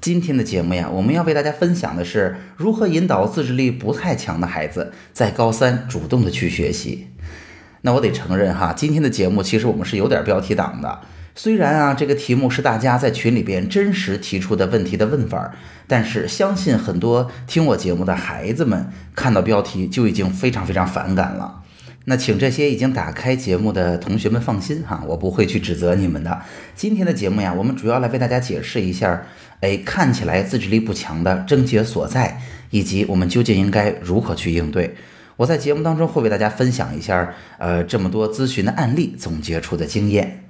今天的节目呀，我们要为大家分享的是如何引导自制力不太强的孩子在高三主动的去学习。那我得承认哈，今天的节目其实我们是有点标题党的。虽然啊，这个题目是大家在群里边真实提出的问题的问法，但是相信很多听我节目的孩子们看到标题就已经非常非常反感了。那请这些已经打开节目的同学们放心哈，我不会去指责你们的。今天的节目呀，我们主要来为大家解释一下，哎，看起来自制力不强的症结所在，以及我们究竟应该如何去应对。我在节目当中会为大家分享一下，呃，这么多咨询的案例总结出的经验。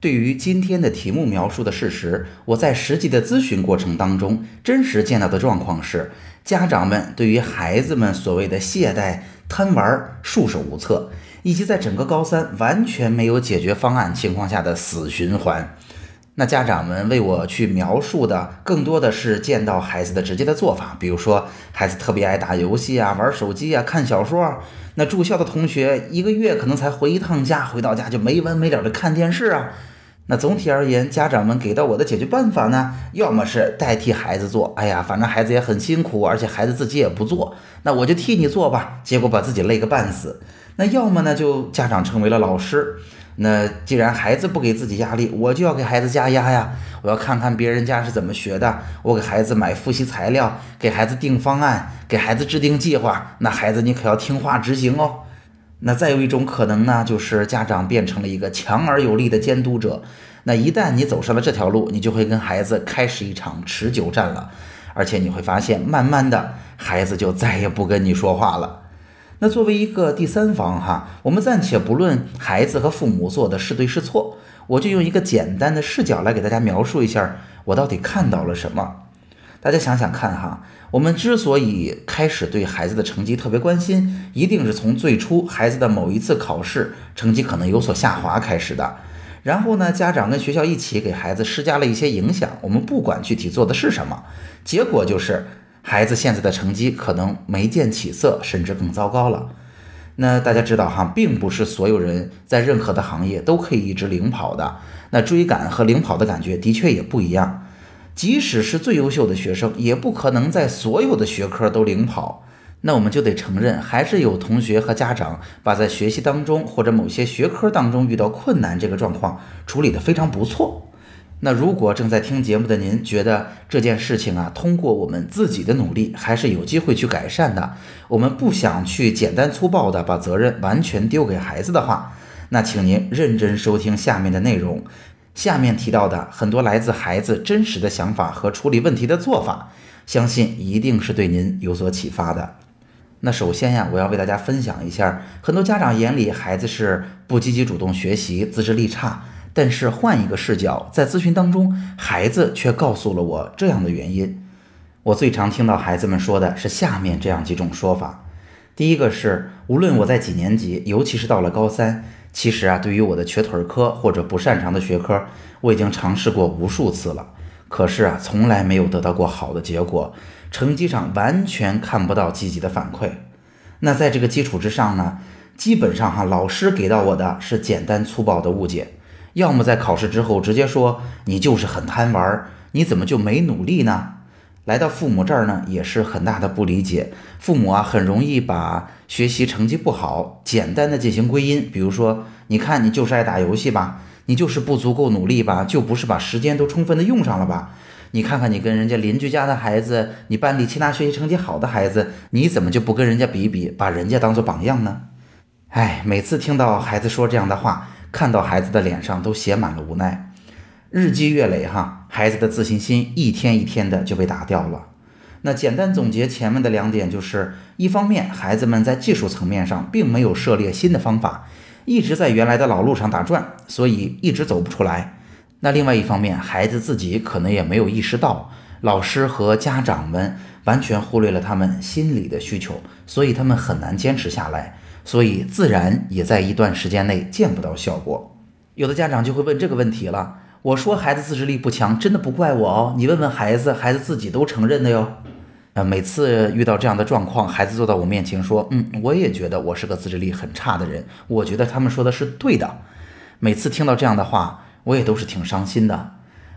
对于今天的题目描述的事实，我在实际的咨询过程当中，真实见到的状况是，家长们对于孩子们所谓的懈怠。贪玩束手无策，以及在整个高三完全没有解决方案情况下的死循环，那家长们为我去描述的更多的是见到孩子的直接的做法，比如说孩子特别爱打游戏啊、玩手机啊、看小说，那住校的同学一个月可能才回一趟家，回到家就没完没了的看电视啊。那总体而言，家长们给到我的解决办法呢，要么是代替孩子做，哎呀，反正孩子也很辛苦，而且孩子自己也不做，那我就替你做吧，结果把自己累个半死。那要么呢，就家长成为了老师，那既然孩子不给自己压力，我就要给孩子加压呀，我要看看别人家是怎么学的，我给孩子买复习材料，给孩子定方案，给孩子制定计划，那孩子你可要听话执行哦。那再有一种可能呢，就是家长变成了一个强而有力的监督者。那一旦你走上了这条路，你就会跟孩子开始一场持久战了，而且你会发现，慢慢的孩子就再也不跟你说话了。那作为一个第三方哈，我们暂且不论孩子和父母做的是对是错，我就用一个简单的视角来给大家描述一下，我到底看到了什么。大家想想看哈，我们之所以开始对孩子的成绩特别关心，一定是从最初孩子的某一次考试成绩可能有所下滑开始的。然后呢，家长跟学校一起给孩子施加了一些影响，我们不管具体做的是什么，结果就是孩子现在的成绩可能没见起色，甚至更糟糕了。那大家知道哈，并不是所有人在任何的行业都可以一直领跑的，那追赶和领跑的感觉的确也不一样。即使是最优秀的学生，也不可能在所有的学科都领跑。那我们就得承认，还是有同学和家长把在学习当中或者某些学科当中遇到困难这个状况处理得非常不错。那如果正在听节目的您觉得这件事情啊，通过我们自己的努力还是有机会去改善的，我们不想去简单粗暴的把责任完全丢给孩子的话，那请您认真收听下面的内容。下面提到的很多来自孩子真实的想法和处理问题的做法，相信一定是对您有所启发的。那首先呀，我要为大家分享一下，很多家长眼里孩子是不积极主动学习，自制力差。但是换一个视角，在咨询当中，孩子却告诉了我这样的原因。我最常听到孩子们说的是下面这样几种说法：第一个是，无论我在几年级，尤其是到了高三。其实啊，对于我的瘸腿科或者不擅长的学科，我已经尝试过无数次了，可是啊，从来没有得到过好的结果，成绩上完全看不到积极的反馈。那在这个基础之上呢，基本上哈，老师给到我的是简单粗暴的误解，要么在考试之后直接说你就是很贪玩，你怎么就没努力呢？来到父母这儿呢，也是很大的不理解。父母啊，很容易把学习成绩不好简单的进行归因，比如说，你看你就是爱打游戏吧，你就是不足够努力吧，就不是把时间都充分的用上了吧？你看看你跟人家邻居家的孩子，你班里其他学习成绩好的孩子，你怎么就不跟人家比比，把人家当做榜样呢？哎，每次听到孩子说这样的话，看到孩子的脸上都写满了无奈。日积月累，哈，孩子的自信心一天一天的就被打掉了。那简单总结前面的两点，就是一方面，孩子们在技术层面上并没有涉猎新的方法，一直在原来的老路上打转，所以一直走不出来。那另外一方面，孩子自己可能也没有意识到，老师和家长们完全忽略了他们心理的需求，所以他们很难坚持下来，所以自然也在一段时间内见不到效果。有的家长就会问这个问题了：我说孩子自制力不强，真的不怪我哦，你问问孩子，孩子自己都承认的哟。呃，每次遇到这样的状况，孩子坐到我面前说：“嗯，我也觉得我是个自制力很差的人，我觉得他们说的是对的。”每次听到这样的话，我也都是挺伤心的。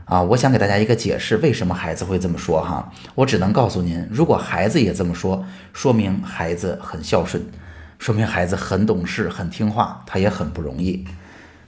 啊，我想给大家一个解释，为什么孩子会这么说哈？我只能告诉您，如果孩子也这么说，说明孩子很孝顺，说明孩子很懂事、很听话，他也很不容易。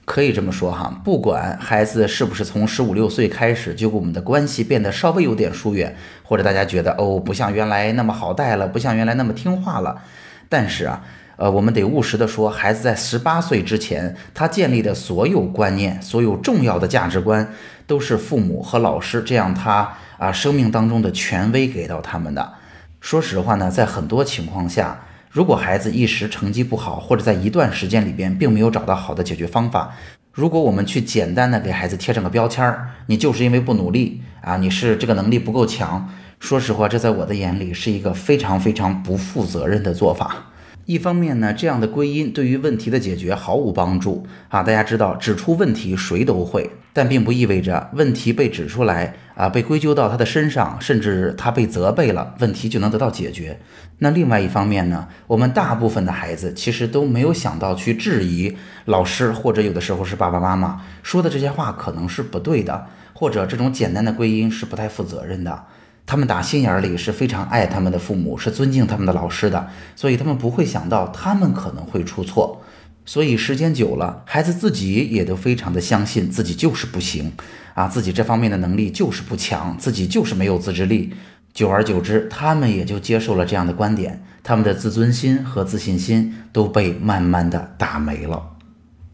可以这么说哈，不管孩子是不是从十五六岁开始就跟我们的关系变得稍微有点疏远，或者大家觉得哦不像原来那么好带了，不像原来那么听话了，但是啊，呃，我们得务实的说，孩子在十八岁之前，他建立的所有观念、所有重要的价值观，都是父母和老师这样他啊生命当中的权威给到他们的。说实话呢，在很多情况下。如果孩子一时成绩不好，或者在一段时间里边并没有找到好的解决方法，如果我们去简单的给孩子贴上个标签儿，你就是因为不努力啊，你是这个能力不够强。说实话，这在我的眼里是一个非常非常不负责任的做法。一方面呢，这样的归因对于问题的解决毫无帮助啊。大家知道，指出问题谁都会，但并不意味着问题被指出来啊，被归咎到他的身上，甚至他被责备了，问题就能得到解决。那另外一方面呢，我们大部分的孩子其实都没有想到去质疑老师，或者有的时候是爸爸妈妈说的这些话可能是不对的，或者这种简单的归因是不太负责任的。他们打心眼里是非常爱他们的父母，是尊敬他们的老师的，所以他们不会想到他们可能会出错。所以时间久了，孩子自己也都非常的相信自己就是不行啊，自己这方面的能力就是不强，自己就是没有自制力。久而久之，他们也就接受了这样的观点，他们的自尊心和自信心都被慢慢的打没了。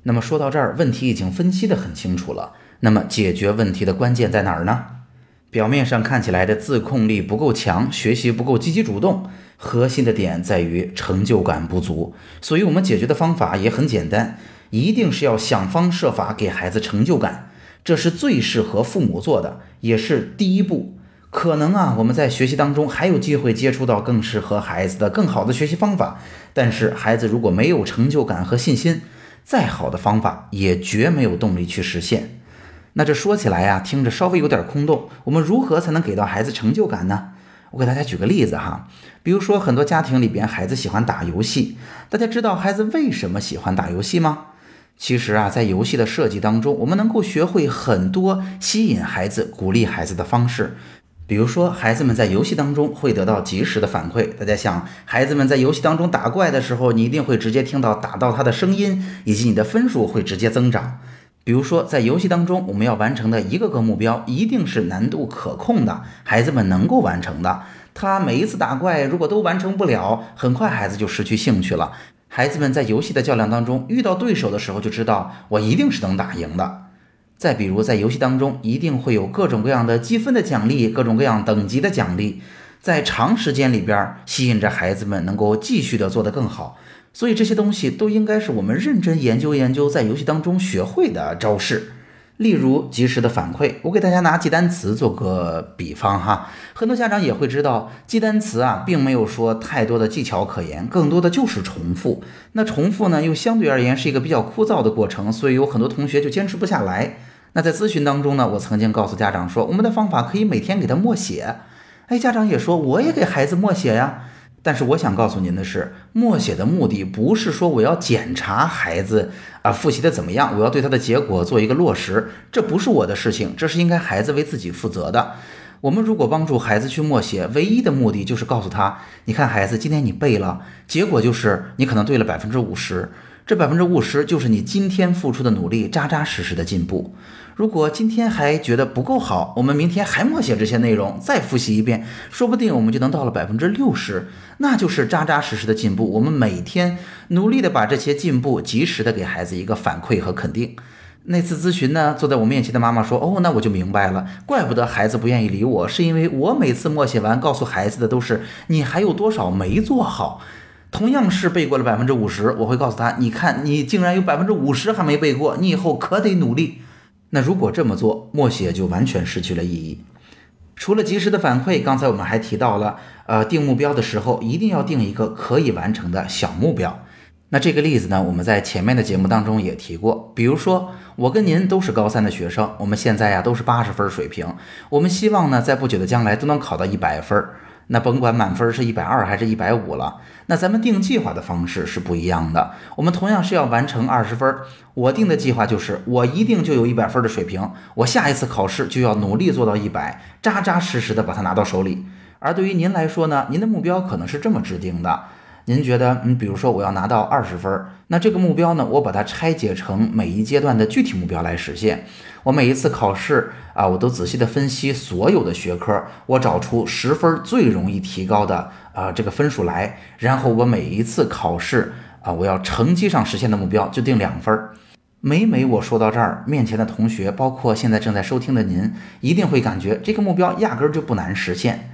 那么说到这儿，问题已经分析的很清楚了。那么解决问题的关键在哪儿呢？表面上看起来的自控力不够强，学习不够积极主动，核心的点在于成就感不足。所以，我们解决的方法也很简单，一定是要想方设法给孩子成就感，这是最适合父母做的，也是第一步。可能啊，我们在学习当中还有机会接触到更适合孩子的、更好的学习方法，但是孩子如果没有成就感和信心，再好的方法也绝没有动力去实现。那这说起来呀，听着稍微有点空洞。我们如何才能给到孩子成就感呢？我给大家举个例子哈，比如说很多家庭里边，孩子喜欢打游戏。大家知道孩子为什么喜欢打游戏吗？其实啊，在游戏的设计当中，我们能够学会很多吸引孩子、鼓励孩子的方式。比如说，孩子们在游戏当中会得到及时的反馈。大家想，孩子们在游戏当中打怪的时候，你一定会直接听到打到他的声音，以及你的分数会直接增长。比如说，在游戏当中，我们要完成的一个个目标，一定是难度可控的，孩子们能够完成的。他每一次打怪，如果都完成不了，很快孩子就失去兴趣了。孩子们在游戏的较量当中遇到对手的时候，就知道我一定是能打赢的。再比如，在游戏当中，一定会有各种各样的积分的奖励，各种各样等级的奖励，在长时间里边吸引着孩子们能够继续的做得更好。所以这些东西都应该是我们认真研究研究，在游戏当中学会的招式。例如及时的反馈，我给大家拿记单词做个比方哈。很多家长也会知道，记单词啊，并没有说太多的技巧可言，更多的就是重复。那重复呢，又相对而言是一个比较枯燥的过程，所以有很多同学就坚持不下来。那在咨询当中呢，我曾经告诉家长说，我们的方法可以每天给他默写。哎，家长也说，我也给孩子默写呀。但是我想告诉您的是，默写的目的不是说我要检查孩子啊复习的怎么样，我要对他的结果做一个落实，这不是我的事情，这是应该孩子为自己负责的。我们如果帮助孩子去默写，唯一的目的就是告诉他，你看孩子，今天你背了，结果就是你可能对了百分之五十。这百分之五十就是你今天付出的努力，扎扎实实的进步。如果今天还觉得不够好，我们明天还默写这些内容，再复习一遍，说不定我们就能到了百分之六十，那就是扎扎实实的进步。我们每天努力的把这些进步及时的给孩子一个反馈和肯定。那次咨询呢，坐在我面前的妈妈说：“哦，那我就明白了，怪不得孩子不愿意理我，是因为我每次默写完，告诉孩子的都是你还有多少没做好。”同样是背过了百分之五十，我会告诉他：“你看，你竟然有百分之五十还没背过，你以后可得努力。”那如果这么做，默写就完全失去了意义。除了及时的反馈，刚才我们还提到了，呃，定目标的时候一定要定一个可以完成的小目标。那这个例子呢，我们在前面的节目当中也提过。比如说，我跟您都是高三的学生，我们现在呀都是八十分水平，我们希望呢在不久的将来都能考到一百分。那甭管满分是一百二还是一百五了，那咱们定计划的方式是不一样的。我们同样是要完成二十分，我定的计划就是我一定就有一百分的水平，我下一次考试就要努力做到一百，扎扎实实的把它拿到手里。而对于您来说呢，您的目标可能是这么制定的。您觉得，嗯，比如说我要拿到二十分，那这个目标呢，我把它拆解成每一阶段的具体目标来实现。我每一次考试啊，我都仔细的分析所有的学科，我找出十分最容易提高的啊这个分数来，然后我每一次考试啊，我要成绩上实现的目标就定两分。每每我说到这儿，面前的同学，包括现在正在收听的您，一定会感觉这个目标压根儿就不难实现。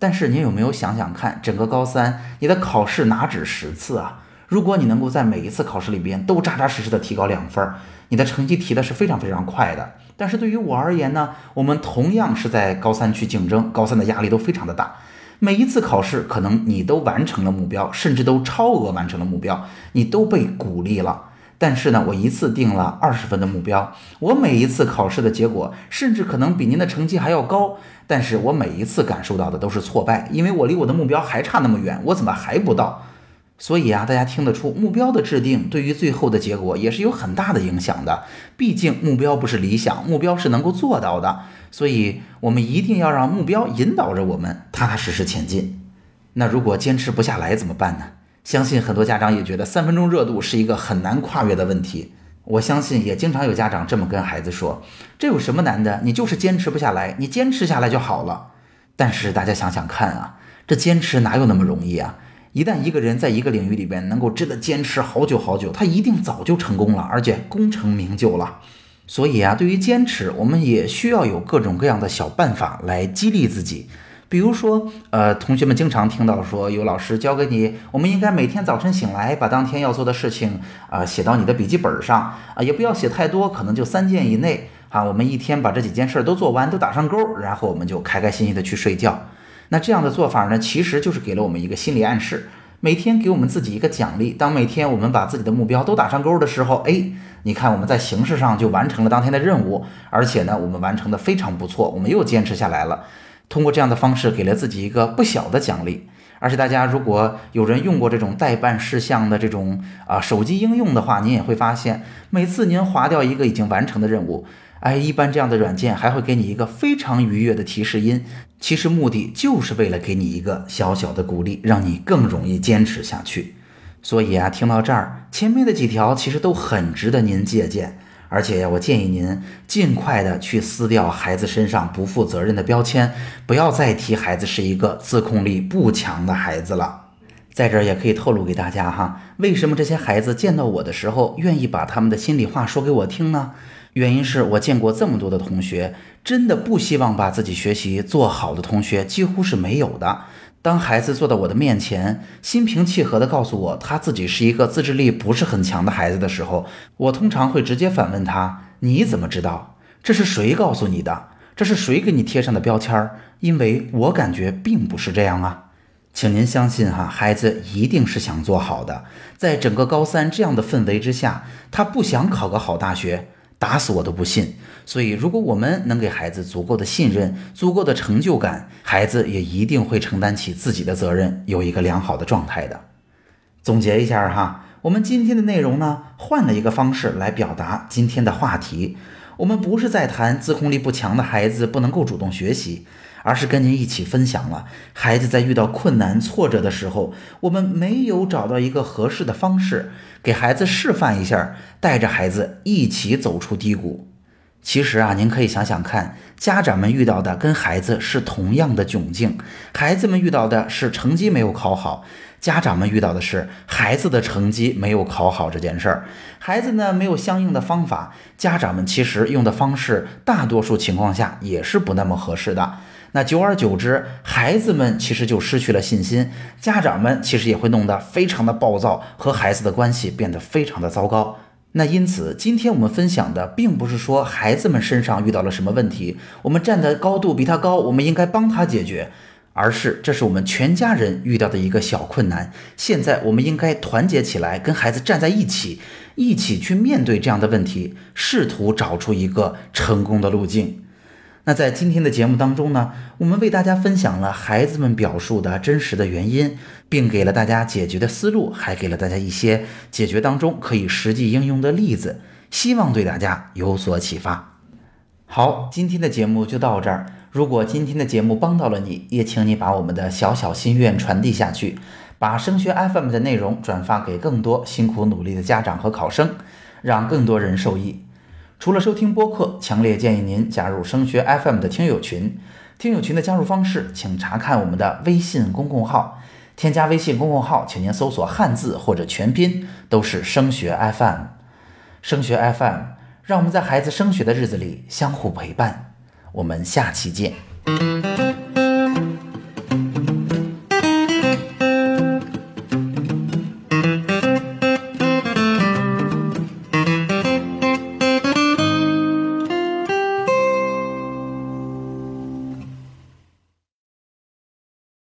但是您有没有想想看，整个高三你的考试哪止十次啊？如果你能够在每一次考试里边都扎扎实实的提高两分，你的成绩提的是非常非常快的。但是对于我而言呢，我们同样是在高三去竞争，高三的压力都非常的大。每一次考试，可能你都完成了目标，甚至都超额完成了目标，你都被鼓励了。但是呢，我一次定了二十分的目标，我每一次考试的结果，甚至可能比您的成绩还要高。但是我每一次感受到的都是挫败，因为我离我的目标还差那么远，我怎么还不到？所以啊，大家听得出，目标的制定对于最后的结果也是有很大的影响的。毕竟目标不是理想，目标是能够做到的。所以我们一定要让目标引导着我们踏踏实实前进。那如果坚持不下来怎么办呢？相信很多家长也觉得三分钟热度是一个很难跨越的问题。我相信也经常有家长这么跟孩子说：“这有什么难的？你就是坚持不下来，你坚持下来就好了。”但是大家想想看啊，这坚持哪有那么容易啊？一旦一个人在一个领域里边能够真的坚持好久好久，他一定早就成功了，而且功成名就了。所以啊，对于坚持，我们也需要有各种各样的小办法来激励自己。比如说，呃，同学们经常听到说，有老师教给你，我们应该每天早晨醒来，把当天要做的事情啊写到你的笔记本上啊，也不要写太多，可能就三件以内啊。我们一天把这几件事都做完，都打上勾，然后我们就开开心心的去睡觉。那这样的做法呢，其实就是给了我们一个心理暗示，每天给我们自己一个奖励。当每天我们把自己的目标都打上勾的时候，哎，你看我们在形式上就完成了当天的任务，而且呢，我们完成的非常不错，我们又坚持下来了。通过这样的方式，给了自己一个不小的奖励。而且大家如果有人用过这种代办事项的这种啊手机应用的话，您也会发现，每次您划掉一个已经完成的任务，哎，一般这样的软件还会给你一个非常愉悦的提示音。其实目的就是为了给你一个小小的鼓励，让你更容易坚持下去。所以啊，听到这儿，前面的几条其实都很值得您借鉴。而且呀我建议您尽快的去撕掉孩子身上不负责任的标签，不要再提孩子是一个自控力不强的孩子了。在这儿也可以透露给大家哈，为什么这些孩子见到我的时候愿意把他们的心里话说给我听呢？原因是我见过这么多的同学，真的不希望把自己学习做好的同学几乎是没有的。当孩子坐到我的面前，心平气和地告诉我他自己是一个自制力不是很强的孩子的时候，我通常会直接反问他：“你怎么知道？这是谁告诉你的？这是谁给你贴上的标签？因为我感觉并不是这样啊，请您相信哈，孩子一定是想做好的。在整个高三这样的氛围之下，他不想考个好大学。”打死我都不信。所以，如果我们能给孩子足够的信任、足够的成就感，孩子也一定会承担起自己的责任，有一个良好的状态的。总结一下哈，我们今天的内容呢，换了一个方式来表达今天的话题。我们不是在谈自控力不强的孩子不能够主动学习。而是跟您一起分享了孩子在遇到困难挫折的时候，我们没有找到一个合适的方式给孩子示范一下，带着孩子一起走出低谷。其实啊，您可以想想看，家长们遇到的跟孩子是同样的窘境，孩子们遇到的是成绩没有考好，家长们遇到的是孩子的成绩没有考好这件事儿。孩子呢没有相应的方法，家长们其实用的方式，大多数情况下也是不那么合适的。那久而久之，孩子们其实就失去了信心，家长们其实也会弄得非常的暴躁，和孩子的关系变得非常的糟糕。那因此，今天我们分享的并不是说孩子们身上遇到了什么问题，我们站的高度比他高，我们应该帮他解决，而是这是我们全家人遇到的一个小困难。现在我们应该团结起来，跟孩子站在一起，一起去面对这样的问题，试图找出一个成功的路径。那在今天的节目当中呢，我们为大家分享了孩子们表述的真实的原因，并给了大家解决的思路，还给了大家一些解决当中可以实际应用的例子，希望对大家有所启发。好，今天的节目就到这儿。如果今天的节目帮到了你，也请你把我们的小小心愿传递下去，把升学 FM 的内容转发给更多辛苦努力的家长和考生，让更多人受益。除了收听播客，强烈建议您加入声学 FM 的听友群。听友群的加入方式，请查看我们的微信公共号。添加微信公共号，请您搜索汉字或者全拼，都是声学 FM。升学 FM，让我们在孩子升学的日子里相互陪伴。我们下期见。